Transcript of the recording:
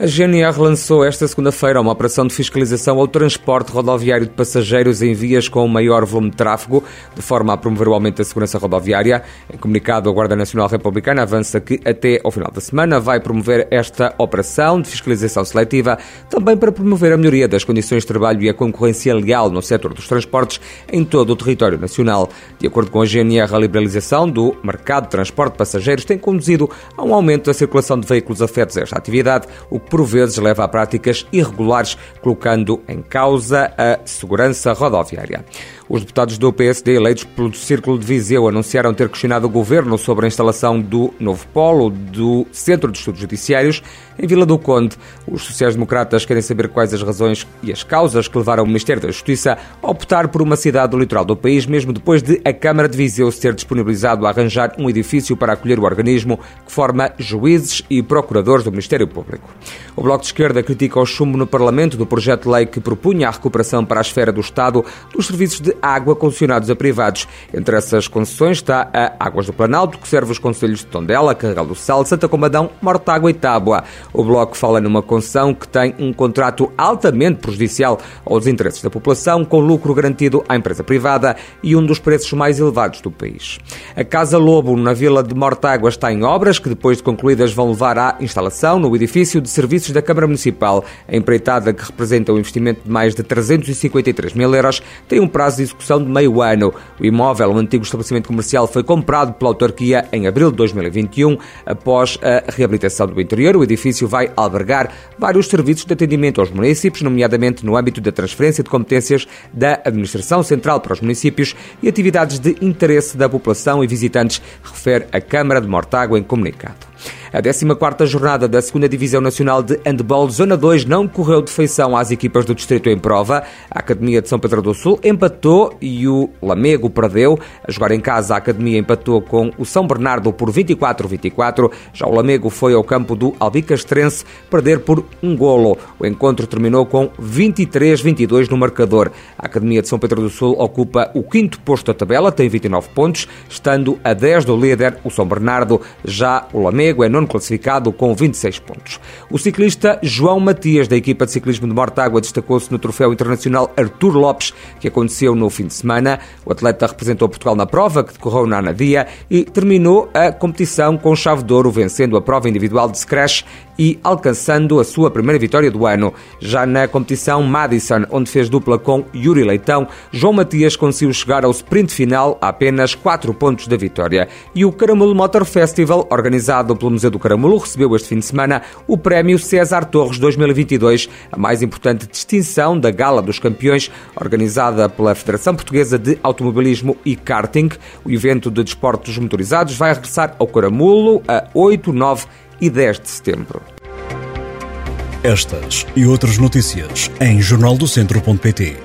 A GNR lançou esta segunda-feira uma operação de fiscalização ao transporte rodoviário de passageiros em vias com maior volume de tráfego, de forma a promover o aumento da segurança rodoviária. Em comunicado, a Guarda Nacional Republicana avança que até ao final da semana vai promover esta operação de fiscalização seletiva, também para promover a melhoria das condições de trabalho e a concorrência leal no setor dos transportes em todo o território nacional. De acordo com a GNR, a liberalização do mercado de transporte de passageiros tem conduzido a um aumento da circulação de veículos afetos a esta atividade, o por vezes leva a práticas irregulares, colocando em causa a segurança rodoviária. Os deputados do PSD, eleitos pelo Círculo de Viseu, anunciaram ter questionado o governo sobre a instalação do novo polo do Centro de Estudos Judiciários em Vila do Conde. Os sociais-democratas querem saber quais as razões e as causas que levaram o Ministério da Justiça a optar por uma cidade do litoral do país, mesmo depois de a Câmara de Viseu se ter disponibilizado a arranjar um edifício para acolher o organismo que forma juízes e procuradores do Ministério Público. O Bloco de Esquerda critica o chumbo no Parlamento do projeto de lei que propunha a recuperação para a esfera do Estado dos serviços de água concessionados a privados. Entre essas concessões está a Águas do Planalto, que serve os conselhos de Tondela, Carregal do Sal, Santa Comadão, Mortágua e Tábua. O Bloco fala numa concessão que tem um contrato altamente prejudicial aos interesses da população, com lucro garantido à empresa privada e um dos preços mais elevados do país. A Casa Lobo, na vila de Mortágua, está em obras que, depois de concluídas, vão levar à instalação no edifício de serviços da Câmara Municipal. A empreitada, que representa um investimento de mais de 353 mil euros, tem um prazo de execução de meio ano. O imóvel, um antigo estabelecimento comercial, foi comprado pela autarquia em abril de 2021. Após a reabilitação do interior, o edifício vai albergar vários serviços de atendimento aos municípios, nomeadamente no âmbito da transferência de competências da Administração Central para os municípios e atividades de interesse da população e visitantes, refere a Câmara de Mortágua em comunicado. A 14ª jornada da 2 Divisão Nacional de Handball Zona 2 não correu de feição às equipas do distrito em prova. A Academia de São Pedro do Sul empatou e o Lamego perdeu. A jogar em casa, a Academia empatou com o São Bernardo por 24-24. Já o Lamego foi ao campo do Albicastrense perder por um golo. O encontro terminou com 23-22 no marcador. A Academia de São Pedro do Sul ocupa o quinto posto da tabela, tem 29 pontos, estando a 10 do líder, o São Bernardo. Já o Lamego é nono classificado com 26 pontos. O ciclista João Matias, da equipa de ciclismo de Mortágua, destacou-se no Troféu Internacional Artur Lopes, que aconteceu no fim de semana. O atleta representou Portugal na prova, que decorreu na Anadia, e terminou a competição com chave de ouro, vencendo a prova individual de Scratch e alcançando a sua primeira vitória do ano. Já na competição Madison, onde fez dupla com Yuri Leitão, João Matias conseguiu chegar ao sprint final a apenas 4 pontos da vitória. E o Caramulo Motor Festival, organizado pelo Museu do Caramulo, recebeu este fim de semana o prémio César Torres 2022, a mais importante distinção da Gala dos Campeões, organizada pela Federação Portuguesa de Automobilismo e Karting. O evento de desportos motorizados vai regressar ao Caramulo a 8, 9 e 10 de setembro. Estas e outras notícias em jornaldocentro.pt.